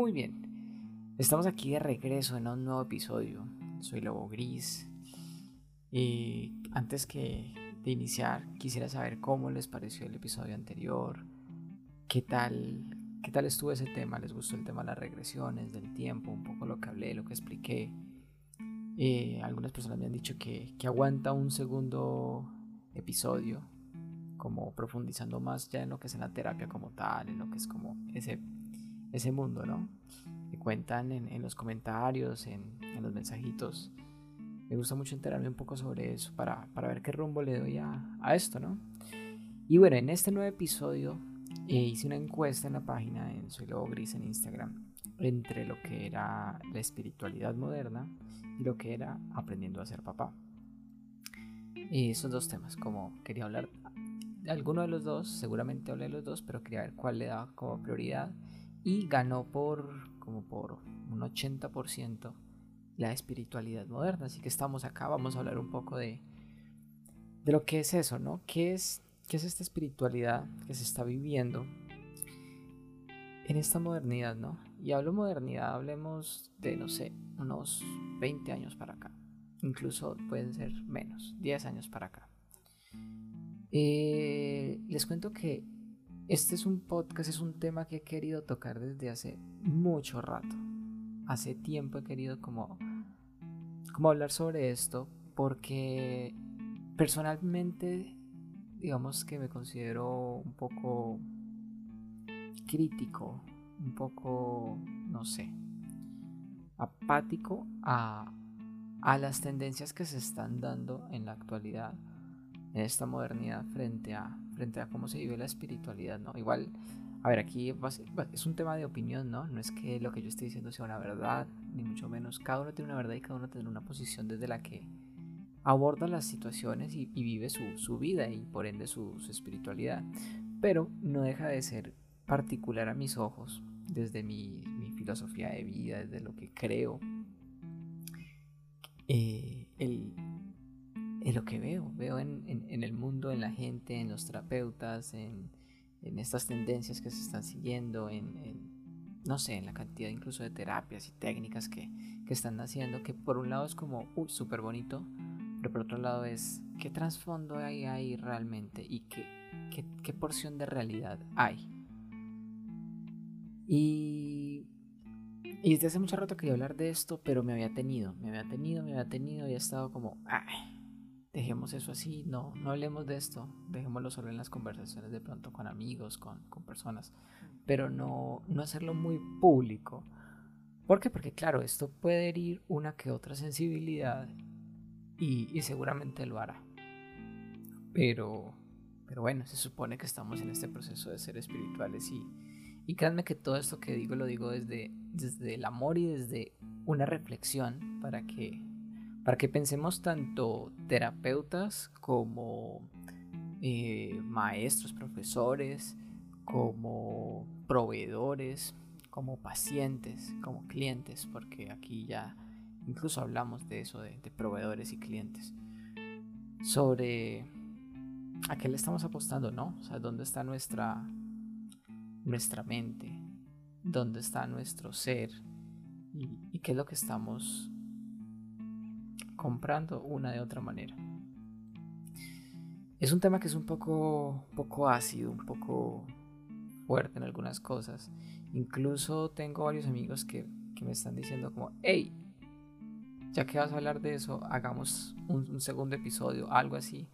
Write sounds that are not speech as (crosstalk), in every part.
Muy bien, estamos aquí de regreso en un nuevo episodio. Soy Lobo Gris. Y antes que de iniciar, quisiera saber cómo les pareció el episodio anterior, qué tal, qué tal estuvo ese tema, les gustó el tema de las regresiones, del tiempo, un poco lo que hablé, lo que expliqué. Eh, algunas personas me han dicho que, que aguanta un segundo episodio, como profundizando más ya en lo que es en la terapia como tal, en lo que es como ese, ese mundo, ¿no? Me cuentan en, los comentarios, en, los mensajitos. Me gusta mucho enterarme un poco sobre eso para, ver qué rumbo le doy a, esto, ¿no? Y bueno, en este nuevo episodio eh, hice una encuesta en la página en Soy Lobo Gris en Instagram entre lo que era la espiritualidad moderna y lo que era aprendiendo a ser papá. Y esos dos temas, como quería hablar de alguno de los dos, seguramente hablé de los dos, pero quería ver cuál le daba como prioridad. Y ganó por como por un 80% la espiritualidad moderna. Así que estamos acá, vamos a hablar un poco de, de lo que es eso, ¿no? ¿Qué es, ¿Qué es esta espiritualidad que se está viviendo en esta modernidad, ¿no? Y hablo modernidad, hablemos de, no sé, unos 20 años para acá incluso pueden ser menos, 10 años para acá. Eh, les cuento que este es un podcast, es un tema que he querido tocar desde hace mucho rato. Hace tiempo he querido como, como hablar sobre esto porque personalmente digamos que me considero un poco crítico, un poco, no sé, apático a, a las tendencias que se están dando en la actualidad, en esta modernidad, frente a, frente a cómo se vive la espiritualidad, ¿no? Igual, a ver, aquí es un tema de opinión, ¿no? No es que lo que yo esté diciendo sea una verdad, ni mucho menos. Cada uno tiene una verdad y cada uno tiene una posición desde la que aborda las situaciones y, vive su, vida y por ende su, su espiritualidad. Pero no deja de ser particular a mis ojos, desde mi, mi filosofía de vida, desde lo que creo, eh, el, en lo que veo, veo en, el mundo, en la gente, en los terapeutas, en, estas tendencias que se están siguiendo, en, no sé, en la cantidad incluso de terapias y técnicas que, están haciendo, que por un lado es como, uy, súper bonito, pero por otro lado es, ¿qué trasfondo hay ahí realmente? ¿Y qué, qué, qué porción de realidad hay? Y y desde hace mucho rato quería hablar de esto, pero me había tenido, me había tenido, me había tenido y he estado como, ay, dejemos eso así, no, no hablemos de esto, dejémoslo solo en las conversaciones de pronto con amigos, con, con personas, pero no, no hacerlo muy público. ¿Por qué? Porque claro, esto puede herir una que otra sensibilidad y, y seguramente lo hará. Pero, pero bueno, se supone que estamos en este proceso de ser espirituales y, y créanme que todo esto que digo lo digo desde, desde el amor y desde una reflexión para que, para que pensemos tanto terapeutas como eh, maestros, profesores, como proveedores, como pacientes, como clientes, porque aquí ya incluso hablamos de eso, de, proveedores y clientes, sobre a qué le estamos apostando, ¿no? O sea, dónde está nuestra nuestra mente, dónde está nuestro ser y, qué es lo que estamos comprando una de otra manera. Es un tema que es un poco, poco ácido, un poco fuerte en algunas cosas. Incluso tengo varios amigos que, me están diciendo como, hey, ya que vas a hablar de eso, hagamos un, segundo episodio, algo así,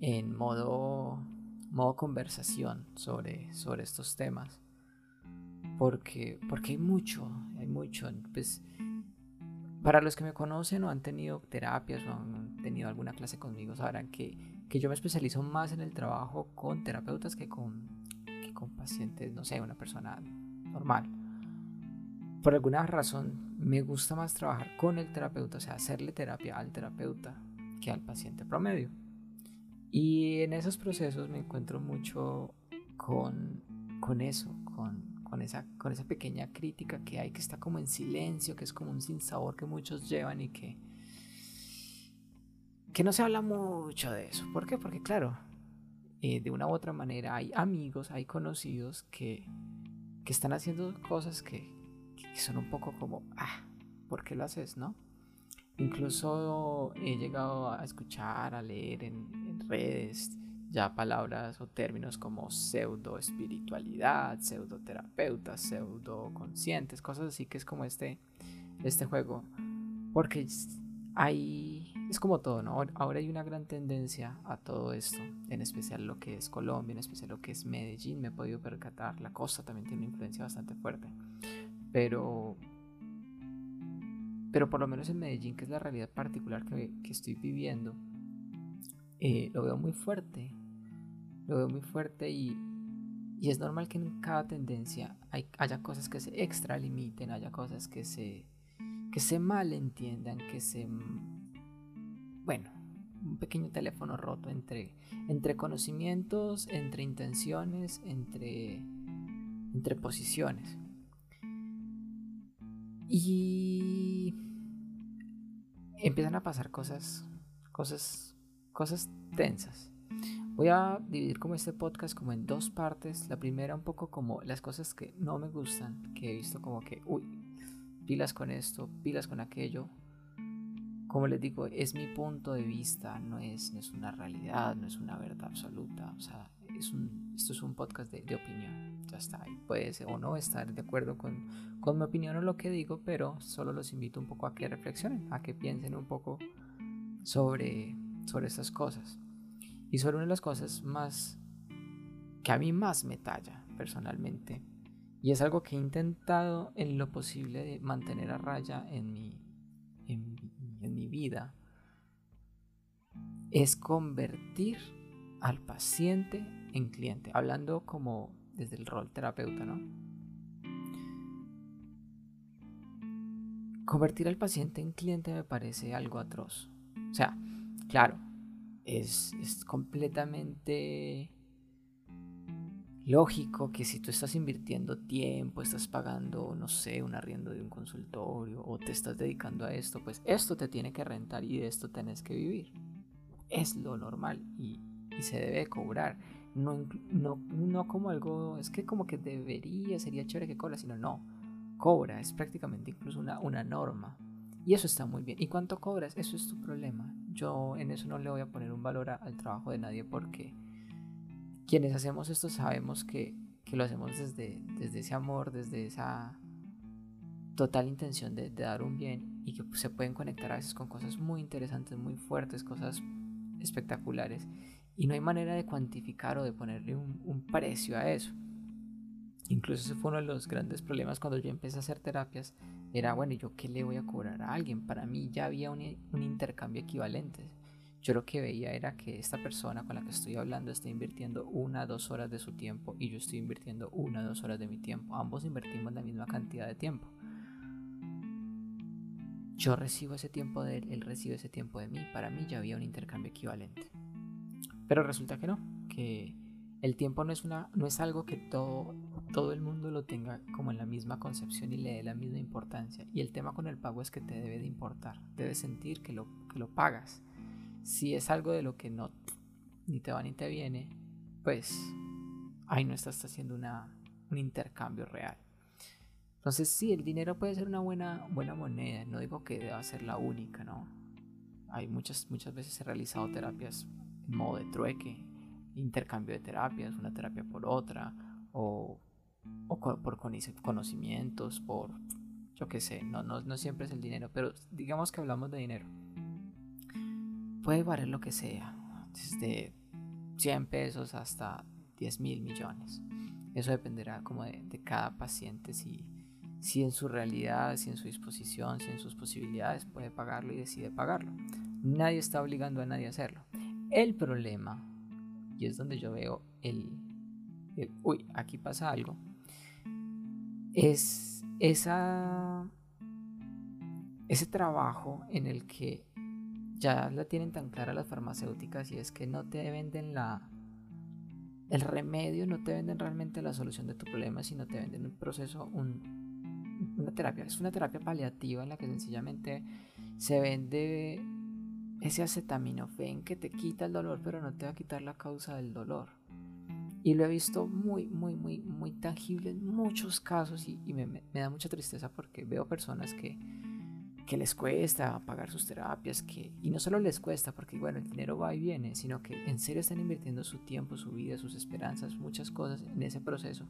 en modo modo conversación sobre, sobre estos temas. Porque, porque hay mucho, hay mucho. Pues, para los que me conocen o han tenido terapias o han tenido alguna clase conmigo, sabrán que, que yo me especializo más en el trabajo con terapeutas que con, que con pacientes, no sé, una persona normal. Por alguna razón me gusta más trabajar con el terapeuta, o sea, hacerle terapia al terapeuta que al paciente promedio. Y en esos procesos me encuentro mucho con, con eso, con, con, esa, con esa pequeña crítica que hay, que está como en silencio, que es como un sinsabor que muchos llevan y que, que no se habla mucho de eso. ¿Por qué? Porque claro, eh, de una u otra manera hay amigos, hay conocidos que, que están haciendo cosas que, que son un poco como, ah, ¿por qué lo haces, no? Incluso he llegado a escuchar, a leer en, redes ya palabras o términos como pseudo espiritualidad, pseudo terapeuta, pseudo conscientes, cosas así que es como este, este juego. Porque hay, es como todo, ¿no? Ahora hay una gran tendencia a todo esto, en especial lo que es Colombia, en especial lo que es Medellín, me he podido percatar, la costa también tiene una influencia bastante fuerte. Pero pero por lo menos en Medellín, que es la realidad particular que, estoy viviendo, eh, lo veo muy fuerte. Lo veo muy fuerte y, es normal que en cada tendencia haya cosas que se extralimiten, haya cosas que se, que se malentiendan, que se... Bueno, un pequeño teléfono roto entre, entre conocimientos, entre intenciones, entre, entre posiciones. Y empiezan a pasar cosas, cosas, cosas tensas. Voy a dividir como este podcast como en dos partes. La primera un poco como las cosas que no me gustan, que he visto como que, uy, pilas con esto, pilas con aquello. Como les digo, es mi punto de vista, no es, no es una realidad, no es una verdad absoluta. O sea, es un, esto es un podcast de, de opinión ya está, ahí puede ser o no estar de acuerdo con, con mi opinión o lo que digo, pero solo los invito un poco a que reflexionen, a que piensen un poco sobre, sobre estas cosas. Y sobre una de las cosas más que a mí más me talla personalmente, y es algo que he intentado en lo posible de mantener a raya en mi, en, mi vida, es convertir al paciente en cliente, hablando como desde el rol terapeuta, ¿no? Convertir al paciente en cliente me parece algo atroz. O sea, claro, es, completamente lógico que si tú estás invirtiendo tiempo, estás pagando, no sé, un arriendo de un consultorio o te estás dedicando a esto, pues esto te tiene que rentar y de esto tenés que vivir. Es lo normal y, y se debe cobrar no, no, no como algo, es que como que debería, sería chévere que cobra, sino no, cobra, es prácticamente incluso una, una norma. Y eso está muy bien. ¿Y cuánto cobras? Eso es tu problema. Yo en eso no le voy a poner un valor al trabajo de nadie porque quienes hacemos esto sabemos que, que lo hacemos desde, desde ese amor, desde esa total intención de, dar un bien y que se pueden conectar a veces con cosas muy interesantes, muy fuertes, cosas espectaculares y no hay manera de cuantificar o de ponerle un, precio a eso. Incluso ese fue uno de los grandes problemas cuando yo empecé a hacer terapias. Era, bueno, ¿y yo qué le voy a cobrar a alguien? Para mí ya había un, un intercambio equivalente. Yo lo que veía era que esta persona con la que estoy hablando está invirtiendo una o dos horas de su tiempo y yo estoy invirtiendo una o dos horas de mi tiempo. Ambos invertimos la misma cantidad de tiempo. Yo recibo ese tiempo de él, él recibe ese tiempo de mí. Para mí ya había un intercambio equivalente. Pero resulta que no, que el tiempo no es, una, no es algo que todo, todo el mundo lo tenga como en la misma concepción y le dé la misma importancia. Y el tema con el pago es que te debe de importar, debes sentir que lo, que lo pagas. Si es algo de lo que no ni te va ni te viene, pues ahí no estás haciendo una, un intercambio real. Entonces sí, el dinero puede ser una buena, buena moneda, no digo que deba ser la única, ¿no? Hay muchas, muchas veces he realizado terapias modo de trueque, intercambio de terapias, una terapia por otra, o, por conocimientos, por, yo qué sé, no, no, no siempre es el dinero, pero digamos que hablamos de dinero. Puede valer lo que sea, desde 100 pesos hasta 10 mil millones. Eso dependerá como de, de, cada paciente, si, si en su realidad, si en su disposición, si en sus posibilidades puede pagarlo y decide pagarlo. Nadie está obligando a nadie a hacerlo. El problema, y es donde yo veo el, uy, aquí pasa algo, es ese trabajo en el que ya la tienen tan clara las farmacéuticas y es que no te venden la el remedio, no te venden realmente la solución de tu problema, sino te venden un proceso, un, una terapia. Es una terapia paliativa en la que sencillamente se vende ese acetaminofén que te quita el dolor pero no te va a quitar la causa del dolor. Y lo he visto muy, muy, muy, muy tangible en muchos casos y, me, me, da mucha tristeza porque veo personas que, que les cuesta pagar sus terapias, que, y no solo les cuesta porque, bueno, el dinero va y viene, sino que en serio están invirtiendo su tiempo, su vida, sus esperanzas, muchas cosas en ese proceso.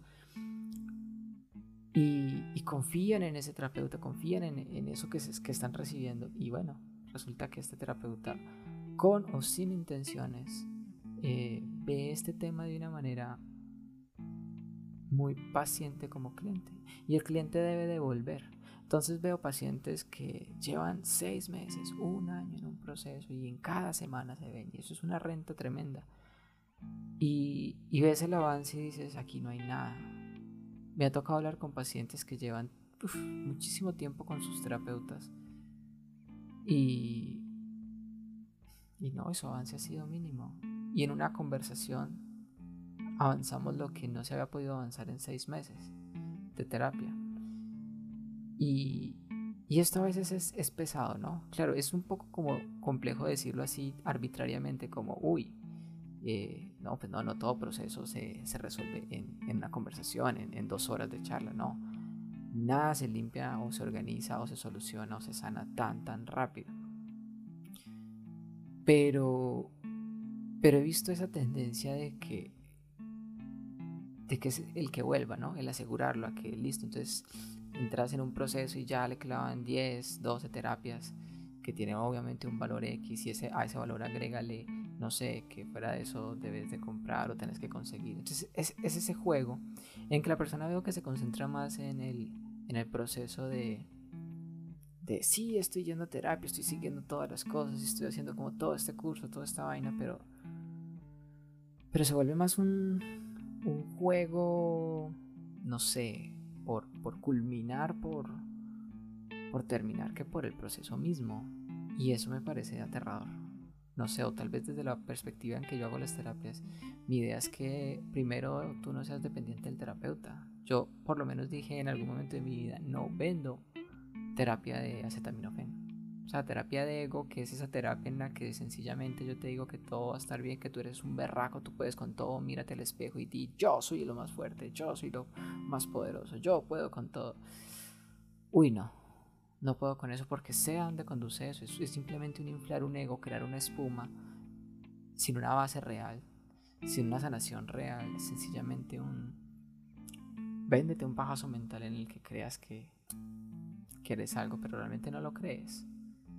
Y, y confían en ese terapeuta, confían en, en eso que, que están recibiendo. Y bueno, resulta que este terapeuta, con o sin intenciones, eh, ve este tema de una manera muy paciente como cliente y el cliente debe devolver. Entonces veo pacientes que llevan seis meses, un año en un proceso y en cada semana se ven y eso es una renta tremenda. Y, ves el avance y dices, aquí no hay nada. Me ha tocado hablar con pacientes que llevan muchísimo tiempo con sus terapeutas y, y no, eso avance ha sido mínimo y en una conversación avanzamos lo que no se había podido avanzar en seis meses de terapia. Y, y esto a veces es, es, pesado, ¿no? Claro, es un poco como complejo decirlo así arbitrariamente, como, uy, eh, no, pues no, no todo proceso se, se resuelve en, en, una conversación, en, en dos horas de charla, no. Nada se limpia o se organiza o se soluciona o se sana tan, tan rápido. Pero pero he visto esa tendencia de que de que es el que vuelva, ¿no? El asegurarlo a que listo, entonces entras en un proceso y ya le clavan 10, 12 terapias que tienen obviamente un valor X y ese, a ese valor agrégale, no sé, que fuera de eso debes de comprar o tenés que conseguir. Entonces es, es ese juego en que la persona veo que se concentra más en el, en el proceso de, de sí, estoy yendo a terapia, estoy siguiendo todas las cosas, estoy haciendo como todo este curso, toda esta vaina, pero pero se vuelve más un, un juego, no sé, por, por culminar, por, por terminar, que por el proceso mismo. Y eso me parece aterrador. No sé, o tal vez desde la perspectiva en que yo hago las terapias, mi idea es que primero tú no seas dependiente del terapeuta. Yo por lo menos dije en algún momento de mi vida, no vendo terapia de acetaminofén. O sea, terapia de ego, que es esa terapia en la que sencillamente yo te digo que todo va a estar bien, que tú eres un berraco, tú puedes con todo, mírate al espejo y di, yo soy lo más fuerte, yo soy lo más poderoso, yo puedo con todo. Uy, no, no puedo con eso porque sé a dónde conduce eso. Es, simplemente un inflar un ego, crear una espuma sin una base real, sin una sanación real, sencillamente un... Véndete un pajazo mental en el que creas que, que eres algo, pero realmente no lo crees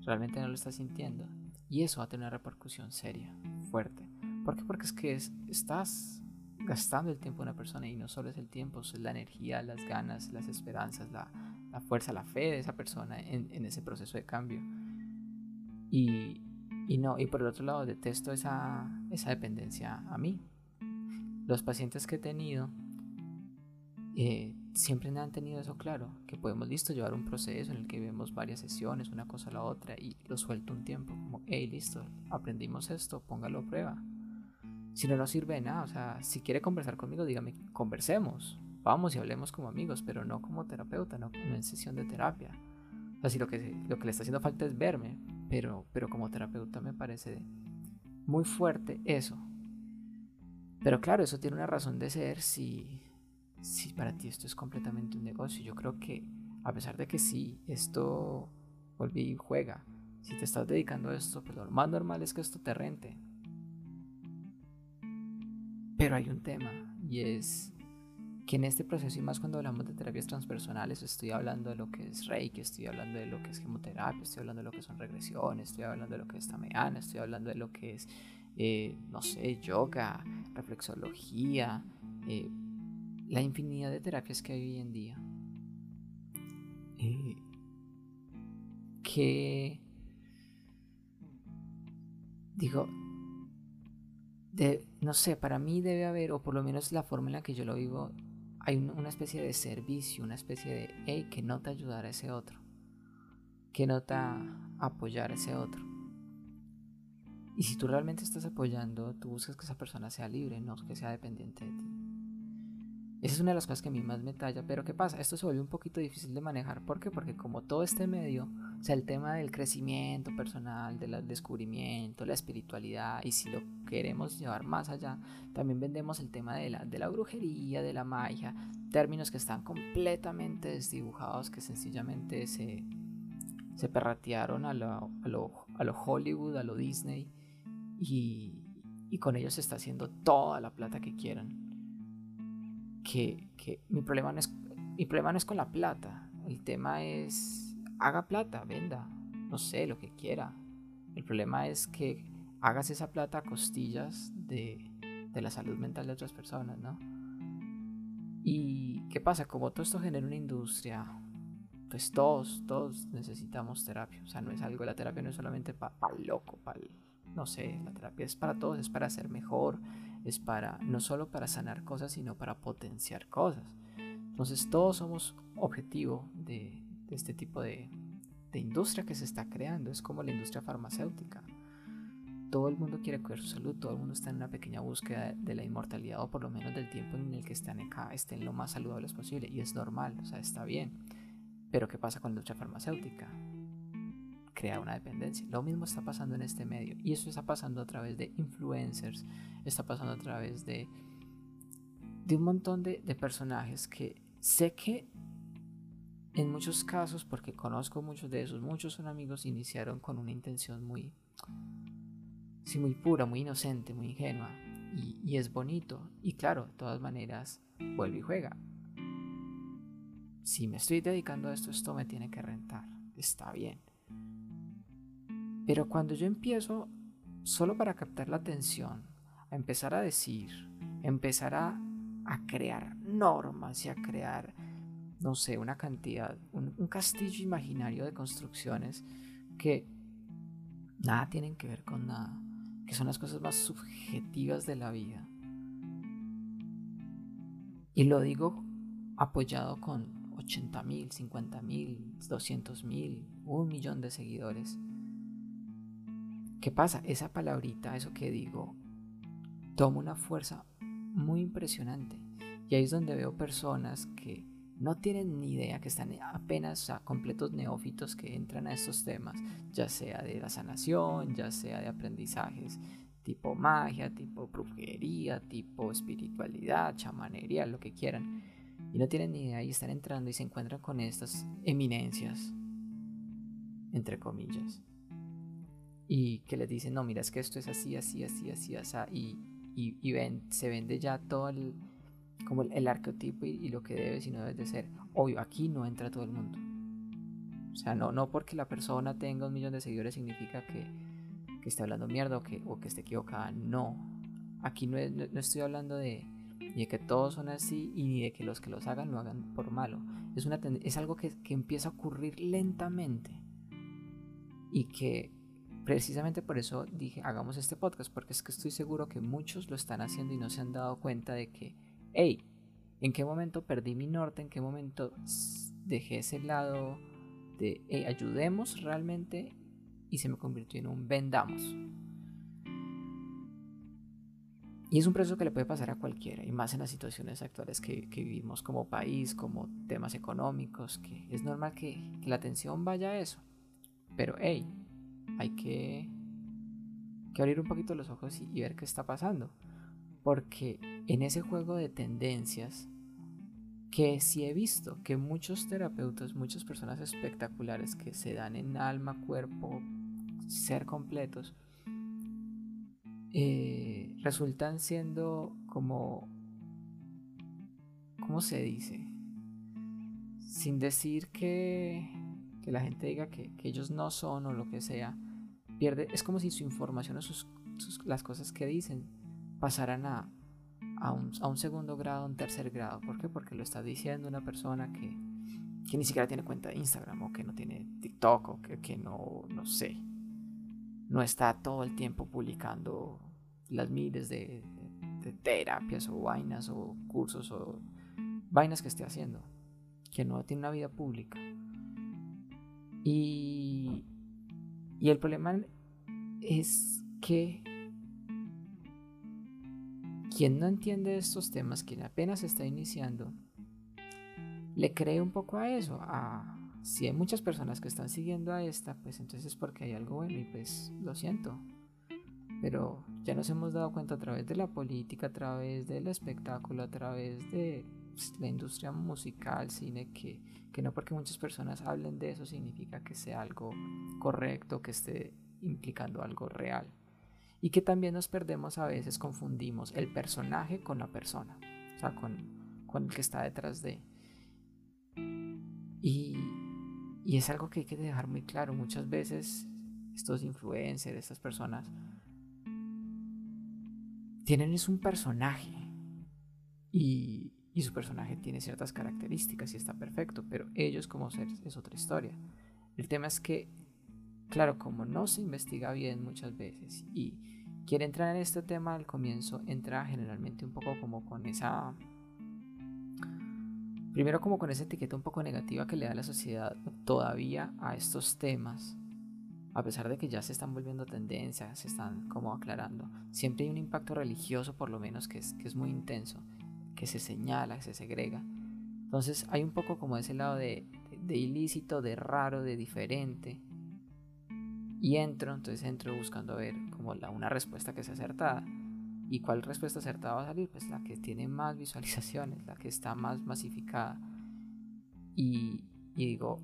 realmente no lo estás sintiendo. Y eso va a tener una repercusión seria, fuerte. ¿Por qué? Porque es que estás gastando el tiempo de una persona y no solo es el tiempo, es la energía, las ganas, las esperanzas, la, fuerza, la fe de esa persona en, ese proceso de cambio. Y, y, no, y por el otro lado detesto esa, esa dependencia a mí. Los pacientes que he tenido eh, siempre han tenido eso claro, que podemos, listo, llevar un proceso en el que vemos varias sesiones, una cosa a la otra, y lo suelto un tiempo, como, hey, listo, aprendimos esto, póngalo a prueba. Si no nos sirve de nada, o sea, si quiere conversar conmigo, dígame, conversemos, vamos y hablemos como amigos, pero no como terapeuta, no, en sesión de terapia. O sea, si lo que, lo que le está haciendo falta es verme, pero, pero como terapeuta me parece muy fuerte eso. Pero claro, eso tiene una razón de ser si si para ti esto es completamente un negocio, yo creo que a pesar de que sí, esto volví y juega, si te estás dedicando a esto, pues lo más normal es que esto te rente. Pero hay un tema y es que en este proceso y más cuando hablamos de terapias transpersonales, estoy hablando de lo que es Reiki, estoy hablando de lo que es gemoterapia, estoy hablando de lo que son regresiones, estoy hablando de lo que es tameana, estoy hablando de lo que es, eh, no sé, yoga, reflexología, eh, la infinidad de terapias que hay hoy en día. Eh, que digo, de, no sé, para mí debe haber, o por lo menos la forma en la que yo lo vivo, hay una especie de servicio, una especie de, hey, que nota ayudar a ese otro, que nota apoyar a ese otro. Y si tú realmente estás apoyando, tú buscas que esa persona sea libre, no que sea dependiente de ti. Esa es una de las cosas que a mí más me talla, pero ¿qué pasa? Esto se vuelve un poquito difícil de manejar. ¿Por qué? Porque como todo este medio O sea, el tema del crecimiento personal, del descubrimiento, la espiritualidad, y si lo queremos llevar más allá, también vendemos el tema de la, de la brujería, de la magia, términos que están completamente desdibujados, que sencillamente se, se perratearon a lo, a, lo, a lo Hollywood, a lo Disney, y, y con ellos se está haciendo toda la plata que quieran. Que, mi, problema no es, mi problema no es con la plata, el tema es haga plata, venda, no sé, lo que quiera. El problema es que hagas esa plata a costillas de, de la salud mental de otras personas, ¿no? ¿Y qué pasa? Como todo esto genera una industria, pues todos, todos necesitamos terapia. O sea, no es algo, la terapia no es solamente para pa loco, para, no sé, la terapia es para todos, es para ser mejor, es para, no solo para sanar cosas, sino para potenciar cosas. Entonces todos somos objetivo de, este tipo de, de industria que se está creando. Es como la industria farmacéutica. Todo el mundo quiere cuidar su salud, todo el mundo está en una pequeña búsqueda de la inmortalidad o por lo menos del tiempo en el que están acá, estén lo más saludables posible y es normal, o sea, está bien. Pero ¿qué pasa con la industria farmacéutica? Crea una dependencia. Lo mismo está pasando en este medio y eso está pasando a través de influencers, está pasando a través de, de un montón de, de personajes que sé que en muchos casos, porque conozco muchos de esos, muchos son amigos, iniciaron con una intención muy, sí, muy pura, muy inocente, muy ingenua. Y, es bonito. Y claro, de todas maneras, vuelve y juega. Si me estoy dedicando a esto, esto me tiene que rentar. Está bien. Pero cuando yo empiezo, solo para captar la atención, a empezar a decir, empezar a, crear normas y a crear no sé, una cantidad, un, castillo imaginario de construcciones que nada tienen que ver con nada, que son las cosas más subjetivas de la vida. Y lo digo apoyado con 80 mil, 50 mil, 200 mil, un millón de seguidores. ¿Qué pasa? Esa palabrita, eso que digo, toma una fuerza muy impresionante. Y ahí es donde veo personas que no tienen ni idea, que están apenas a completos neófitos que entran a estos temas, ya sea de la sanación, ya sea de aprendizajes tipo magia, tipo brujería, tipo espiritualidad, chamanería, lo que quieran. Y no tienen ni idea y están entrando y se encuentran con estas eminencias, entre comillas. Y que les dicen, no, mira, es que esto es así, así, así, así, así, y, y, ven, se vende ya todo el, como el, arquetipo y, lo que debe, sino debe de ser. Obvio, aquí no entra todo el mundo. O sea, no, no porque la persona tenga un millón de seguidores significa que, que esté hablando mierda o que, o que esté equivocada. No. Aquí no, no, estoy hablando de, de que todos son así y de que los que los hagan lo hagan por malo. Es, una, es algo que, que empieza a ocurrir lentamente y que precisamente por eso dije hagamos este podcast porque es que estoy seguro que muchos lo están haciendo y no se han dado cuenta de que hey, ¿en qué momento perdí mi norte? ¿En qué momento dejé ese lado de, hey, ayudemos realmente? Y se me convirtió en un vendamos. Y es un proceso que le puede pasar a cualquiera, y más en las situaciones actuales que, vivimos como país, como temas económicos, que es normal que, la atención vaya a eso. Pero, hey, hay que, que abrir un poquito los ojos y ver qué está pasando. Porque en ese juego de tendencias, que sí he visto que muchos terapeutas, muchas personas espectaculares que se dan en alma, cuerpo, ser completos, eh, resultan siendo como, ¿cómo se dice? Sin decir que, que la gente diga que, ellos no son o lo que sea, pierde, es como si su información o sus, las cosas que dicen pasarán a, a, un, a, un, segundo grado, un tercer grado. ¿Por qué? Porque lo está diciendo una persona que, que ni siquiera tiene cuenta de Instagram o que no tiene TikTok o que, que no, no sé, no está todo el tiempo publicando las miles de, de, terapias o vainas o cursos o vainas que esté haciendo, que no tiene una vida pública. Y, y el problema es que quien no entiende estos temas, quien apenas está iniciando, le cree un poco a eso, a, si hay muchas personas que están siguiendo a esta, pues entonces es porque hay algo bueno y pues lo siento. Pero ya nos hemos dado cuenta a través de la política, a través del espectáculo, a través de la industria musical, cine, que, que no porque muchas personas hablen de eso significa que sea algo correcto, que esté implicando algo real. Y que también nos perdemos a veces, confundimos el personaje con la persona, o sea, con, con el que está detrás de. Y, y es algo que hay que dejar muy claro. Muchas veces estos influencers, estas personas, tienen es un personaje y, y, su personaje tiene ciertas características y está perfecto, pero ellos como seres es otra historia. El tema es que, claro, como no se investiga bien muchas veces y quiere entrar en este tema al comienzo, entra generalmente un poco como con esa... Primero como con esa etiqueta un poco negativa que le da la sociedad todavía a estos temas a pesar de que ya se están volviendo tendencias, se están como aclarando, siempre hay un impacto religioso por lo menos que es, que es muy intenso, que se señala, que se segrega. Entonces hay un poco como ese lado de, de, ilícito, de raro, de diferente. Y entro, entonces entro buscando ver como la, una respuesta que sea acertada. ¿Y cuál respuesta acertada va a salir? Pues la que tiene más visualizaciones, la que está más masificada. Y, digo,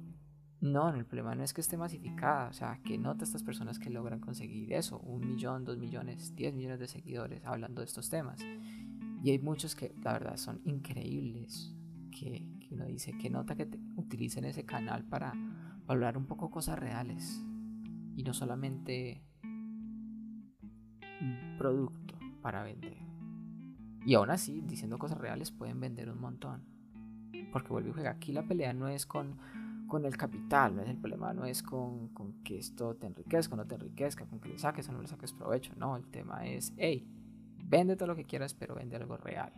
no, el problema no es que esté masificada, o sea, que nota estas personas que logran conseguir eso, un millón, dos millones, diez millones de seguidores hablando de estos temas. Y hay muchos que la verdad son increíbles, que, uno dice que nota que utilicen ese canal para hablar un poco cosas reales y no solamente un producto para vender. Y aún así, diciendo cosas reales pueden vender un montón. Porque vuelve y juega. Aquí la pelea no es con con el capital, ¿no? el problema no es con, que esto te enriquezca o no te enriquezca, con que le saques o no le saques provecho, no, el tema es, hey, vende todo lo que quieras, pero vende algo real.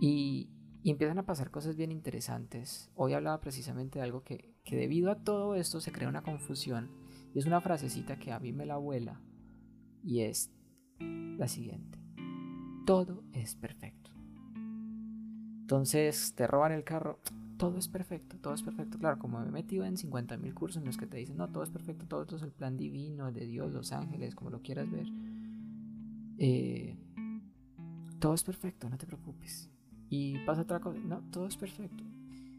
Y, empiezan a pasar cosas bien interesantes. Hoy hablaba precisamente de algo que, que debido a todo esto se crea una confusión, y es una frasecita que a mí me la abuela, y es la siguiente, todo es perfecto. Entonces te roban el carro, todo es perfecto, todo es perfecto. Claro, como me he metido en 50.000 cursos en los que te dicen, no, todo es perfecto, todo esto es el plan divino de Dios, los ángeles, como lo quieras ver. Eh, todo es perfecto, no te preocupes. Y pasa otra cosa, no, todo es perfecto.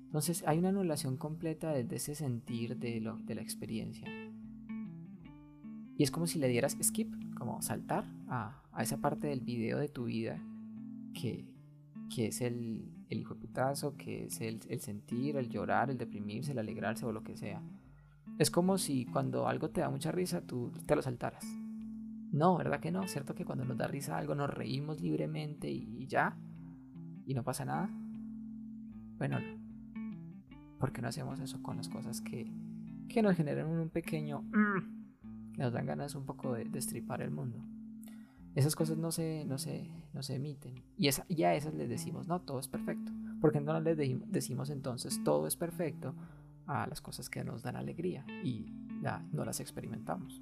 Entonces hay una anulación completa de, ese sentir de, lo, de la experiencia. Y es como si le dieras skip, como saltar a, a esa parte del video de tu vida que, que es el, el hijo de putazo, que es el, sentir, el llorar, el deprimirse, el alegrarse o lo que sea. Es como si cuando algo te da mucha risa, tú te lo saltaras. No, ¿verdad que no? ¿Cierto que cuando nos da risa algo nos reímos libremente y, ya? ¿Y no pasa nada? Bueno, ¿por qué no hacemos eso con las cosas que, que nos generan un pequeño... Mm, que nos dan ganas un poco de destripar el mundo? Esas cosas no se, no se, no se emiten. Y, esa, a esas les decimos, no, todo es perfecto. Porque no les decimos entonces, todo es perfecto a las cosas que nos dan alegría y no las experimentamos.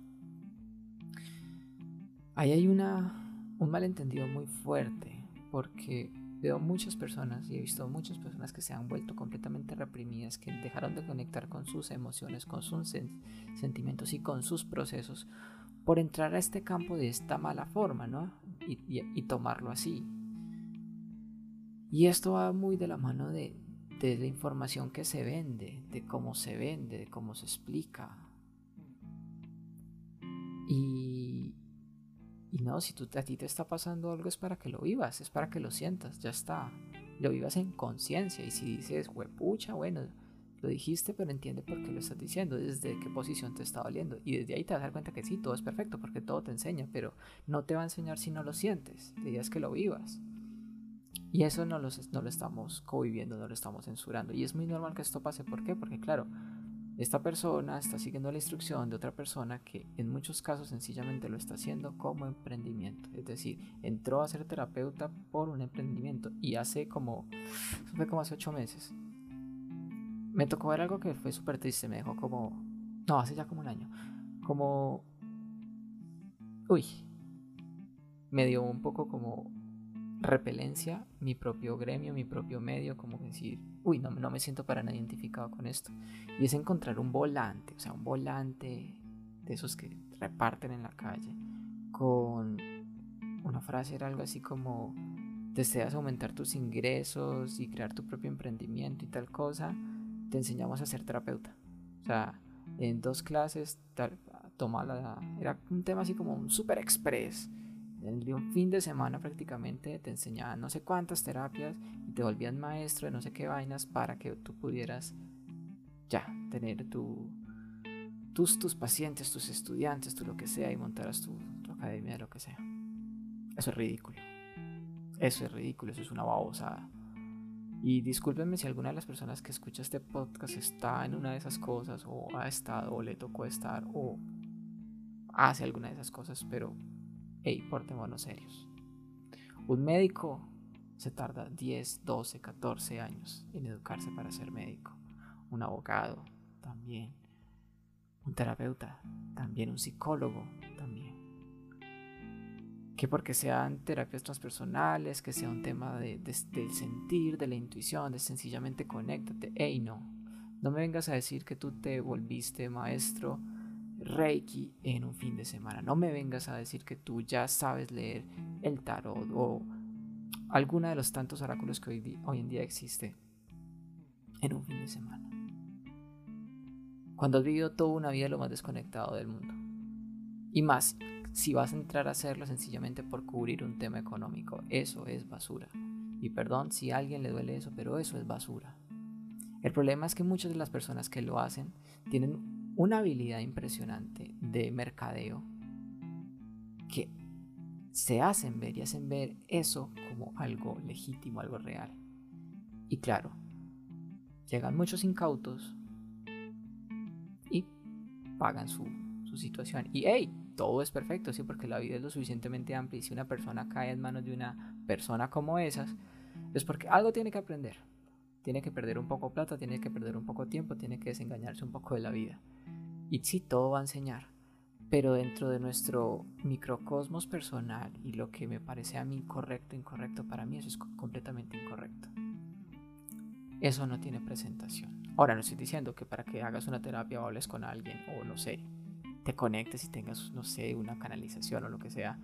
Ahí hay una, un malentendido muy fuerte porque veo muchas personas y he visto muchas personas que se han vuelto completamente reprimidas, que dejaron de conectar con sus emociones, con sus sentimientos y con sus procesos por entrar a este campo de esta mala forma, ¿no? Y, tomarlo así. Y esto va muy de la mano de, la información que se vende, de cómo se vende, de cómo se explica. Y, y no, si tú, a ti te está pasando algo es para que lo vivas, es para que lo sientas, ya está. Lo vivas en conciencia. Y si dices, huepucha, bueno, lo dijiste, pero entiende por qué lo estás diciendo, desde qué posición te está doliendo. Y desde ahí te vas a dar cuenta que sí, todo es perfecto, porque todo te enseña, pero no te va a enseñar si no lo sientes. Idea es que lo vivas. Y eso no, no lo estamos coviviendo, no lo estamos censurando. Y es muy normal que esto pase. ¿Por qué? Porque claro, esta persona está siguiendo la instrucción de otra persona que en muchos casos sencillamente lo está haciendo como emprendimiento. Es decir, entró a ser terapeuta por un emprendimiento y hace como, fue como hace ocho meses me tocó ver algo que fue súper triste. Me dejó como. No, hace ya como un año. Como. Uy. Me dio un poco como repelencia mi propio gremio, mi propio medio, como decir, uy, no, no me siento para nada identificado con esto. Y es encontrar un volante, o sea, un volante de esos que reparten en la calle, con una frase era algo así como, deseas aumentar tus ingresos y crear tu propio emprendimiento y tal cosa, te enseñamos a ser terapeuta. O sea, en dos clases, toma la, era un tema así como un super express de un fin de semana prácticamente te enseñaban no sé cuántas terapias y te volvían maestro de no sé qué vainas para que tú pudieras ya tener tu, tus, tus pacientes, tus estudiantes, tú lo que sea y montaras tu, tu academia de lo que sea. Eso es ridículo. Eso es ridículo, eso es una babosada. Y discúlpenme si alguna de las personas que escucha este podcast está en una de esas cosas, o ha estado, o le tocó estar, o hace alguna de esas cosas, pero hey, portémonos serios. Un médico se tarda 10, 12, 14 años en educarse para ser médico. Un abogado también. Un terapeuta también. Un psicólogo también. Que porque sean terapias transpersonales, que sea un tema de, del sentir, de la intuición, de sencillamente conéctate. Hey, no. No me vengas a decir que tú te volviste maestro Reiki en un fin de semana. No me vengas a decir que tú ya sabes leer el tarot o alguna de los tantos oráculos que hoy, en día existe en un fin de semana. Cuando has vivido toda una vida lo más desconectado del mundo. Y más, si vas a entrar a hacerlo sencillamente por cubrir un tema económico, eso es basura. Y perdón si a alguien le duele eso, pero eso es basura. El problema es que muchas de las personas que lo hacen tienen una habilidad impresionante de mercadeo que se hacen ver y hacen ver eso como algo legítimo, algo real. Y claro, llegan muchos incautos y pagan su, situación. Y hey, todo es perfecto, sí, porque la vida es lo suficientemente amplia y si una persona cae en manos de una persona como esas, es porque algo tiene que aprender. Tiene que perder un poco plata, tiene que perder un poco tiempo, tiene que desengañarse un poco de la vida. Y sí, todo va a enseñar. Pero dentro de nuestro microcosmos personal y lo que me parece a mí correcto, incorrecto, para mí eso es completamente incorrecto. Eso no tiene presentación. Ahora no estoy diciendo que para que hagas una terapia o hables con alguien o no sé, te conectes y tengas, no sé, una canalización o lo que sea,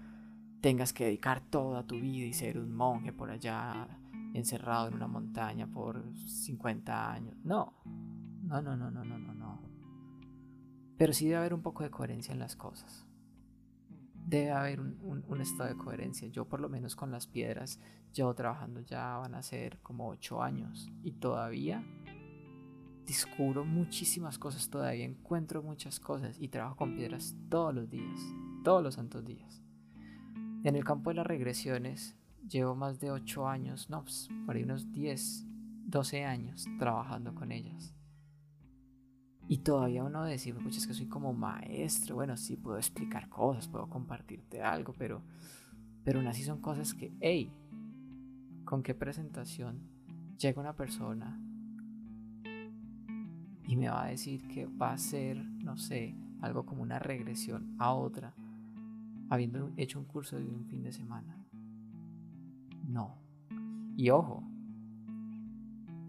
tengas que dedicar toda tu vida y ser un monje por allá encerrado en una montaña por 50 años. No, no, no, no, no, no, no. Pero sí debe haber un poco de coherencia en las cosas. Debe haber un, estado de coherencia. Yo por lo menos con las piedras, yo trabajando ya van a ser como ocho años y todavía descubro muchísimas cosas, todavía encuentro muchas cosas y trabajo con piedras todos los días, todos los santos días. En el campo de las regresiones llevo más de ocho años, no, pues, por ahí unos 10, 12 años trabajando con ellas. Y todavía uno decir, pues es que soy como maestro, bueno, sí puedo explicar cosas, puedo compartirte algo, pero, pero aún así son cosas que, hey, ¿con qué presentación llega una persona y me va a decir que va a ser, no sé, algo como una regresión a otra, habiendo hecho un curso de un fin de semana? No. Y ojo,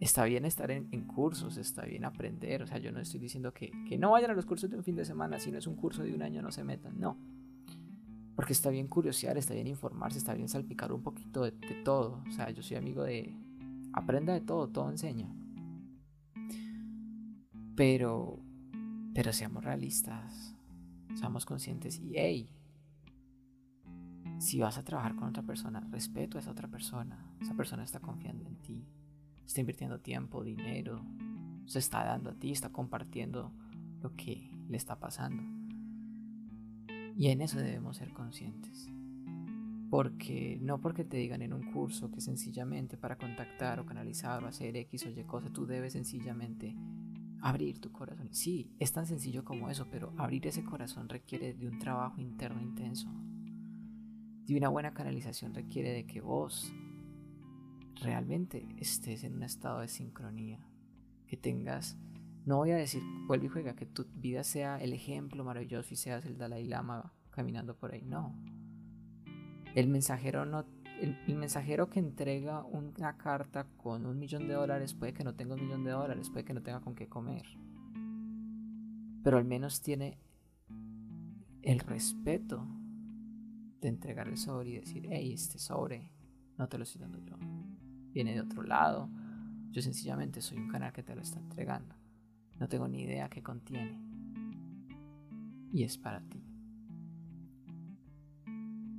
está bien estar en, cursos, está bien aprender, o sea, yo no estoy diciendo que, no vayan a los cursos de un fin de semana, si no es un curso de un año no se metan, no. Porque está bien curiosear, está bien informarse, está bien salpicar un poquito de, todo. O sea, yo soy amigo de... Aprenda de todo, todo enseña. Pero... Pero seamos realistas. Seamos conscientes y, hey, si vas a trabajar con otra persona, respeto a esa otra persona. Esa persona está confiando en ti está invirtiendo tiempo, dinero, se está dando a ti, está compartiendo lo que le está pasando. Y en eso debemos ser conscientes. Porque no porque te digan en un curso que sencillamente para contactar o canalizar o hacer X o Y cosa, tú debes sencillamente abrir tu corazón. Sí, es tan sencillo como eso, pero abrir ese corazón requiere de un trabajo interno intenso. De una buena canalización requiere de que vos realmente estés en un estado de sincronía, que tengas, no voy a decir, vuelve y juega, que tu vida sea el ejemplo maravilloso y seas el Dalai Lama caminando por ahí, no. El mensajero no, el, mensajero que entrega una carta con un millón de dólares puede que no tenga un millón de dólares, puede que no tenga con qué comer. Pero al menos tiene el respeto de entregar el sobre y decir, hey, este sobre no te lo estoy dando yo. Viene de otro lado. Yo sencillamente soy un canal que te lo está entregando. No tengo ni idea qué contiene. Y es para ti.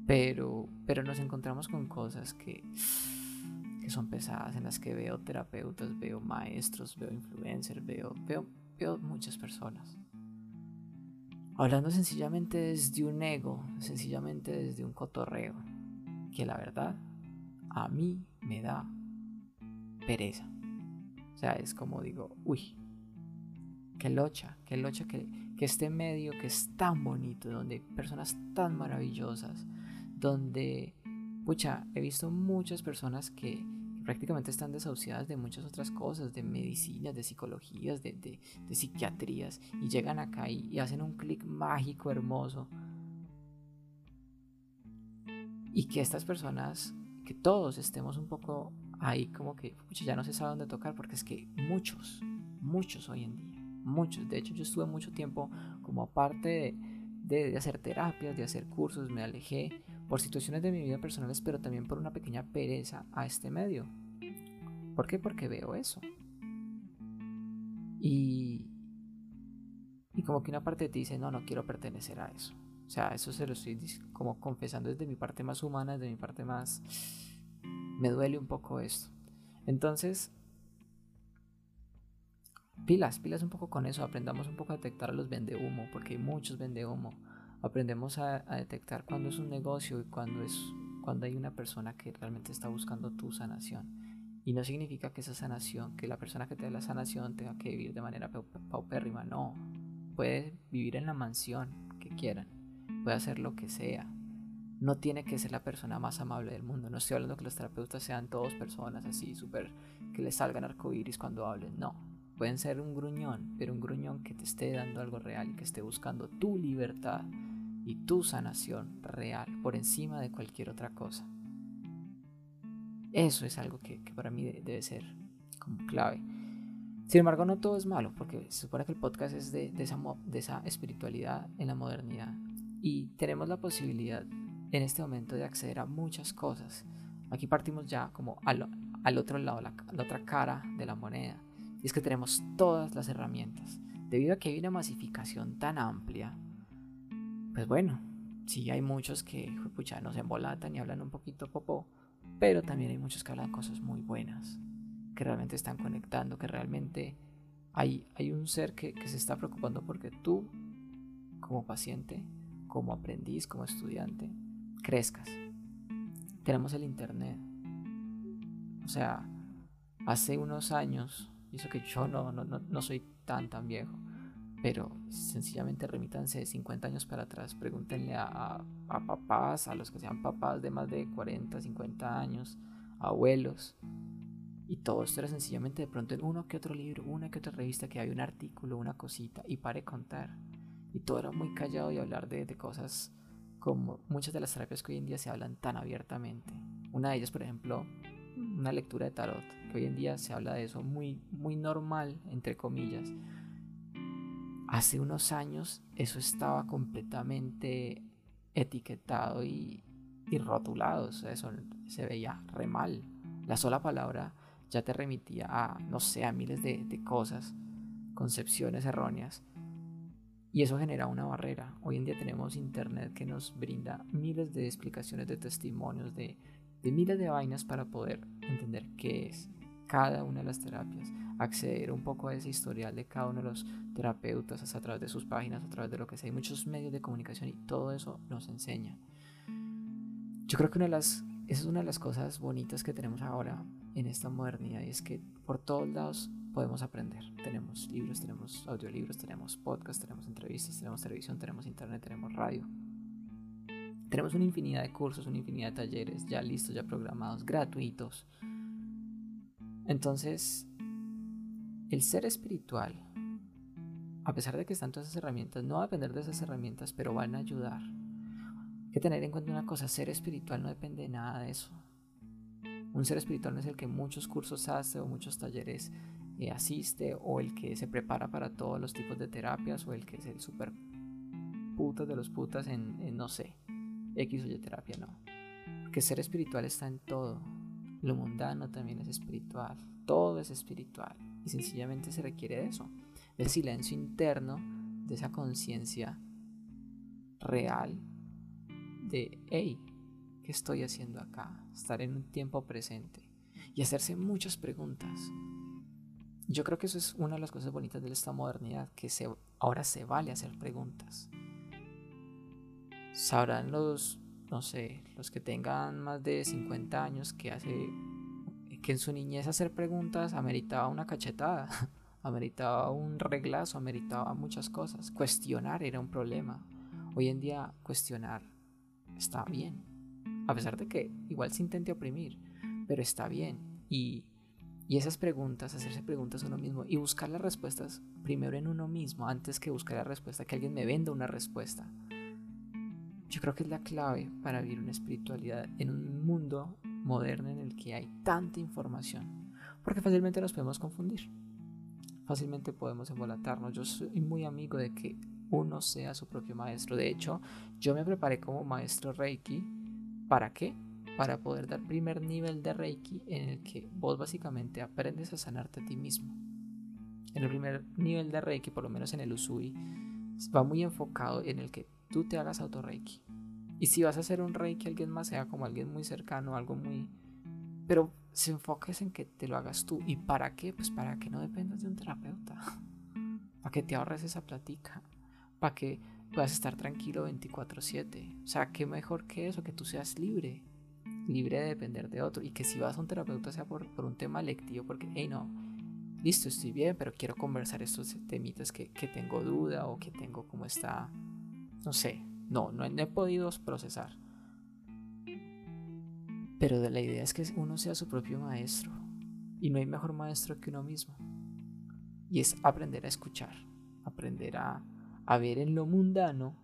Pero, pero nos encontramos con cosas que, que son pesadas, en las que veo terapeutas, veo maestros, veo influencers, veo, veo, veo muchas personas. Hablando sencillamente desde un ego, sencillamente desde un cotorreo, que la verdad a mí me da pereza. O sea, es como digo, uy, qué locha, qué locha que, que este medio que es tan bonito, donde hay personas tan maravillosas, donde, pucha, he visto muchas personas que prácticamente están desahuciadas de muchas otras cosas, de medicinas, de psicologías, de, de, psiquiatrías, y llegan acá y, hacen un clic mágico, hermoso. Y que estas personas, que todos estemos un poco ahí como que, ya no se sabe dónde tocar, porque es que muchos, muchos hoy en día, muchos, de hecho yo estuve mucho tiempo como aparte de, de hacer terapias, de hacer cursos, me alejé por situaciones de mi vida personales, pero también por una pequeña pereza a este medio. ¿Por qué? Porque veo eso. Y, y como que una parte de ti dice, no, no quiero pertenecer a eso. O sea, eso se lo estoy como confesando desde mi parte más humana, desde mi parte más... Me duele un poco esto. Entonces, pilas, pilas un poco con eso, aprendamos un poco a detectar a los vende humo, porque hay muchos vende humo aprendemos a, detectar cuando es un negocio y cuando, es, cuando hay una persona que realmente está buscando tu sanación. Y no significa que esa sanación, que la persona que te dé la sanación tenga que vivir de manera paupérrima, no. Puede vivir en la mansión que quieran, puede hacer lo que sea. No tiene que ser la persona más amable del mundo. No estoy hablando que los terapeutas sean todos personas así, súper, que les salgan arcoíris cuando hablen. No, pueden ser un gruñón, pero un gruñón que te esté dando algo real que esté buscando tu libertad y tu sanación real por encima de cualquier otra cosa. Eso es algo que, para mí debe ser como clave. Sin embargo, no todo es malo, porque se supone que el podcast es de, esa, espiritualidad en la modernidad. Y tenemos la posibilidad en este momento de acceder a muchas cosas. Aquí partimos ya como al, al otro lado, la, la otra cara de la moneda. Y es que tenemos todas las herramientas. Debido a que hay una masificación tan amplia, pues bueno, sí hay muchos que pucha, nos embolatan y hablan un poquito popó, pero también hay muchos que hablan cosas muy buenas, que realmente están conectando, que realmente hay, hay un ser que, que se está preocupando porque tú, como paciente, como aprendiz, como estudiante, crezcas. Tenemos el Internet. O sea, hace unos años, y eso que yo no, no, no soy tan tan viejo, pero sencillamente remítanse 50 años para atrás, pregúntenle a, papás, a los que sean papás de más de 40, 50 años, abuelos. Y todo esto era sencillamente de pronto en uno que otro libro, una que otra revista que había un artículo, una cosita, y pare contar. Y todo era muy callado y hablar de, de cosas como muchas de las terapias que hoy en día se hablan tan abiertamente. Una de ellas, por ejemplo, una lectura de tarot, que hoy en día se habla de eso muy, muy normal, entre comillas Hace unos años eso estaba completamente etiquetado y, rotulado, eso se veía re mal. La sola palabra ya te remitía a, no sé, a miles de, cosas, concepciones erróneas. Y eso genera una barrera. Hoy en día tenemos internet que nos brinda miles de explicaciones, de testimonios, de, de miles de vainas para poder entender qué es cada una de las terapias, acceder un poco a ese historial de cada uno de los terapeutas a través de sus páginas, a través de lo que sea. Hay muchos medios de comunicación y todo eso nos enseña. Yo creo que una de las, esa es una de las cosas bonitas que tenemos ahora en esta modernidad y es que por todos lados podemos aprender. Tenemos libros, tenemos audiolibros, tenemos podcasts, tenemos entrevistas, tenemos televisión, tenemos internet, tenemos radio. Tenemos una infinidad de cursos, una infinidad de talleres ya listos, ya programados, gratuitos entonces, el ser espiritual, a pesar de que están todas esas herramientas, no va a depender de esas herramientas, pero van a ayudar. Hay que tener en cuenta una cosa, ser espiritual no depende de nada de eso. Un ser espiritual no es el que muchos cursos hace o muchos talleres eh, asiste o el que se prepara para todos los tipos de terapias o el que es el super putas de los putas en, en no sé, X o Y terapia, no. Porque ser espiritual está en todo. Lo mundano también es espiritual. Todo es espiritual. Y sencillamente se requiere de eso. El silencio interno, de esa conciencia real de, hey, ¿qué estoy haciendo acá? Estar en un tiempo presente y hacerse muchas preguntas. Yo creo que eso es una de las cosas bonitas de esta modernidad, que se, ahora se vale hacer preguntas. Sabrán los, no sé, los que tengan más de 50 años que hace que en su niñez hacer preguntas ameritaba una cachetada, (laughs) ameritaba un reglazo, ameritaba muchas cosas. Cuestionar era un problema. Hoy en día cuestionar está bien. A pesar de que igual se intente oprimir, pero está bien. Y, y esas preguntas, hacerse preguntas a uno mismo y buscar las respuestas primero en uno mismo, antes que buscar la respuesta, que alguien me venda una respuesta. Yo creo que es la clave para vivir una espiritualidad en un mundo moderno en el que hay tanta información, porque fácilmente nos podemos confundir, fácilmente podemos embolatarnos. Yo soy muy amigo de que uno sea su propio maestro. De hecho, yo me preparé como maestro Reiki. ¿Para qué? Para poder dar primer nivel de Reiki en el que vos básicamente aprendes a sanarte a ti mismo. En el primer nivel de Reiki, por lo menos en el Usui, va muy enfocado en el que tú te hagas auto-reiki. Y si vas a hacer un reiki, alguien más sea como alguien muy cercano, algo muy... Pero se enfoques en que te lo hagas tú. ¿Y para qué? Pues para que no dependas de un terapeuta. (laughs) Para que te ahorres esa platica. Para que puedas estar tranquilo 24/7. O sea, qué mejor que eso, que tú seas libre. Libre de depender de otro. Y que si vas a un terapeuta sea por, por un tema lectivo, porque, hey, no, listo, estoy bien, pero quiero conversar estos temitas que, que tengo duda o que tengo como está no sé, no, no he, podido procesar. Pero la idea es que uno sea su propio maestro. Y no hay mejor maestro que uno mismo. Y es aprender a escuchar, aprender a, ver en lo mundano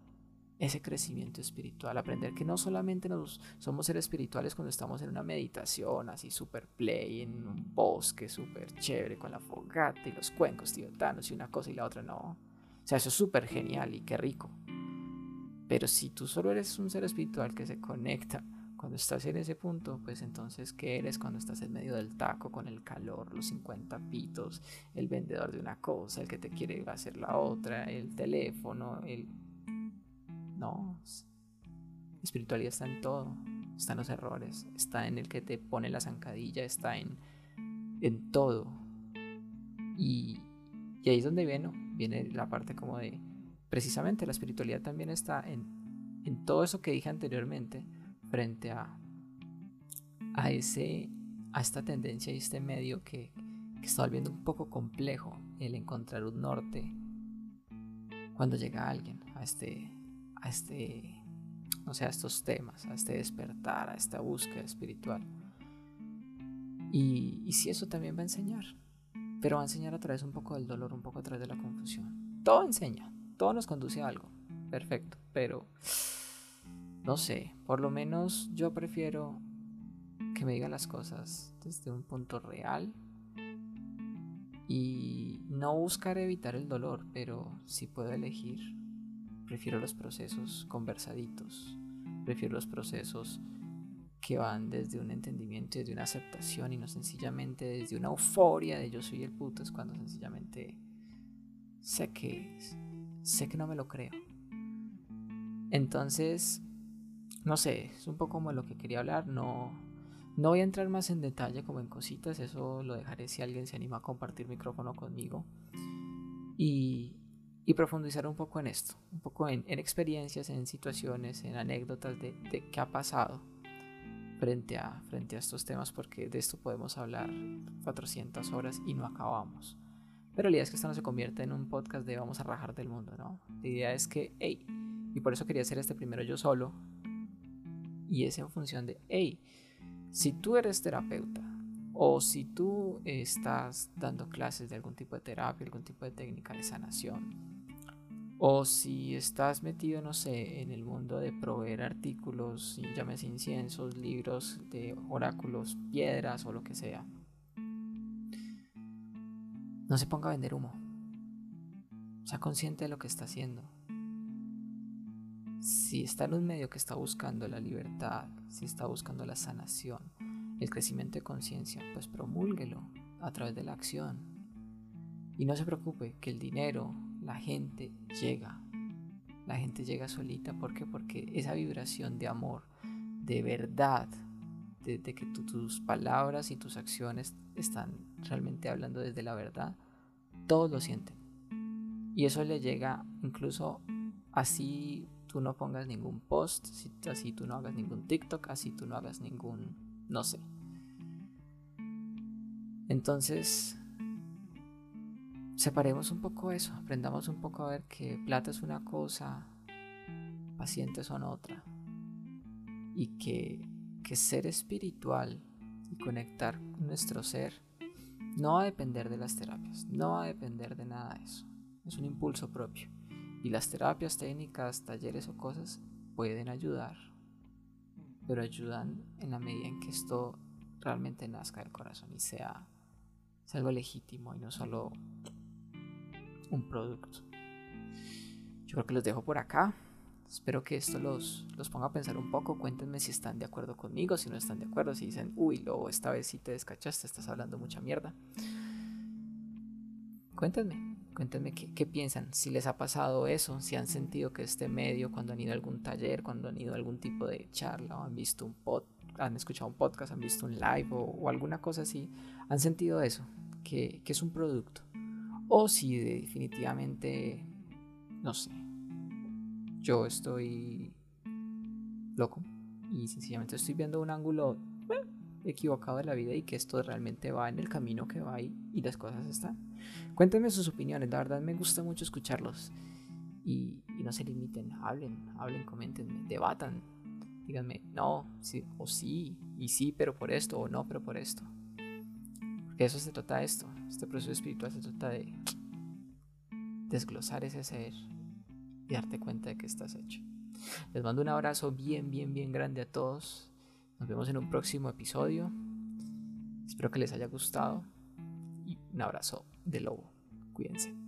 ese crecimiento espiritual, aprender que no solamente nos, somos seres espirituales cuando estamos en una meditación así super play, en un bosque súper chévere con la fogata y los cuencos tibetanos y una cosa y la otra, no. O sea, eso es súper genial y qué rico. Pero si tú solo eres un ser espiritual que se conecta cuando estás en ese punto, pues entonces, ¿qué eres cuando estás en medio del taco con el calor, los 50 pitos, el vendedor de una cosa, el que te quiere hacer la otra, el teléfono, el... No, espiritualidad está en todo, está en los errores, está en el que te pone la zancadilla, está en, en todo. Y, y ahí es donde viene, viene la parte como de precisamente la espiritualidad también está en, en todo eso que dije anteriormente frente a, a, ese, a esta tendencia y este medio que, que está volviendo un poco complejo el encontrar un norte cuando llega alguien a este, a este, no sé, a estos temas, a este despertar, a esta búsqueda espiritual. Y, y si eso también va a enseñar, pero va a enseñar a través un poco del dolor, un poco a través de la confusión. Todo enseña, todo nos conduce a algo. Perfecto. Pero, no sé, por lo menos yo prefiero que me digan las cosas desde un punto real y no buscar evitar el dolor, pero si puedo elegir, prefiero los procesos conversaditos, prefiero los procesos que van desde un entendimiento y desde una aceptación y no sencillamente desde una euforia de yo soy el puto, es cuando sencillamente sé que sé que no me lo creo. Entonces, no sé, es un poco como lo que quería hablar, no, no voy a entrar más en detalle como en cositas, eso lo dejaré si alguien se anima a compartir micrófono conmigo. Y, y profundizar un poco en esto, un poco en, experiencias, en situaciones, en anécdotas de, de, qué ha pasado frente a, frente a estos temas, porque de esto podemos hablar 400 horas y no acabamos. Pero la idea es que esto no se convierta en un podcast de vamos a rajar del mundo, ¿no? La idea es que, hey, y por eso quería hacer este primero yo solo, y es en función de, hey, si tú eres terapeuta, o si tú estás dando clases de algún tipo de terapia, algún tipo de técnica de sanación, O si estás metido, no sé, en el mundo de proveer artículos, llames inciensos, libros de oráculos, piedras o lo que sea. No se ponga a vender humo. Sea consciente de lo que está haciendo. Si está en un medio que está buscando la libertad, si está buscando la sanación, el crecimiento de conciencia, pues promúlguelo a través de la acción. Y no se preocupe que el dinero, la gente llega. La gente llega solita. ¿Por qué? Porque esa vibración de amor, de verdad, de, que tus palabras y tus acciones están realmente hablando desde la verdad, todos lo sienten. Y eso le llega incluso así tú no pongas ningún post, así tú no hagas ningún TikTok, así tú no hagas ningún, no sé. Entonces, separemos un poco eso, aprendamos un poco a ver que plata es una cosa, pacientes son otra. Y que, que ser espiritual y conectar nuestro ser no va a depender de las terapias, no va a depender de nada de eso. Es un impulso propio. Y las terapias, técnicas, talleres o cosas pueden ayudar, pero ayudan en la medida en que esto realmente nazca del corazón y sea, sea algo legítimo y no solo un producto. Yo creo que los dejo por acá. Espero que esto los, los ponga a pensar un poco. Cuéntenme si están de acuerdo conmigo, si no están de acuerdo, si dicen, uy, esta vez sí te descachaste, estás hablando mucha mierda. Cuéntenme, cuéntenme qué, qué, piensan, si les ha pasado eso, si han sentido que este medio, cuando han ido a algún taller, cuando han ido a algún tipo de charla o han visto un pod, han escuchado un podcast, han visto un live o, o alguna cosa así, han sentido eso, que, que es un producto o si definitivamente, no sé, yo estoy loco y sencillamente estoy viendo un ángulo equivocado de la vida y que esto realmente va en el camino que va y, y las cosas están. Cuéntenme sus opiniones, la verdad me gusta mucho escucharlos y, y no se limiten, hablen, hablen, comenten, debatan, díganme no, sí o sí, y sí, pero por esto, o no, pero por esto. Porque eso se trata de esto, este proceso espiritual se trata de desglosar ese ser y darte cuenta de que estás hecho. Les mando un abrazo bien, bien, bien grande a todos. Nos vemos en un próximo episodio. Espero que les haya gustado. Y un abrazo de lobo. Cuídense.